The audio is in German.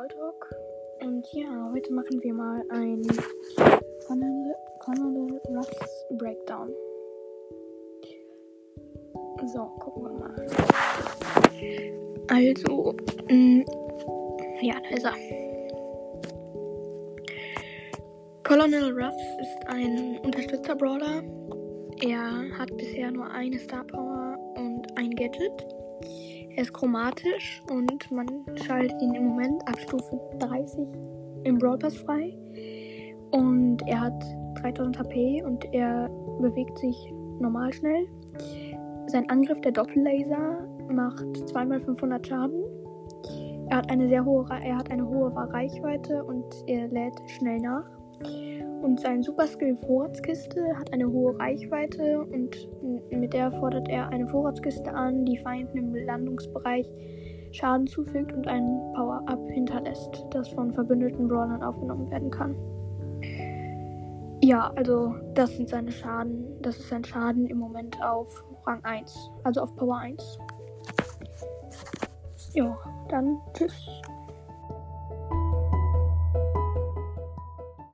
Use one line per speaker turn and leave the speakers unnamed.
Folge zu meinem Brawl Talk. Und ja, heute machen wir mal ein Colonel Ruffs Breakdown. So, gucken wir mal. Also, mh, mm, ja, da ist er. Colonel Ruff ist ein Unterstützer-Brawler. Er hat bisher nur eine Star Power und ein Gadget. Er ist chromatisch und man schaltet ihn im Moment ab Stufe 30 im Brawl Pass frei. Und er hat 3000 HP und er bewegt sich normal schnell. Sein Angriff, der Doppellaser, macht 2x500 Schaden. Er hat eine sehr hohe, er hat eine hohe Reichweite und er lädt schnell nach. Und sein Superskill Vorratskiste hat eine hohe Reichweite und mit der fordert er eine Vorratskiste an, die Feinden im Landungsbereich Schaden zufügt und ein Power-Up hinterlässt, das von verbündeten Brawlern aufgenommen werden kann. Ja, also das sind seine Schaden. Das ist sein Schaden im Moment auf Rang 1, also auf Power 1. Ja, dann tschüss.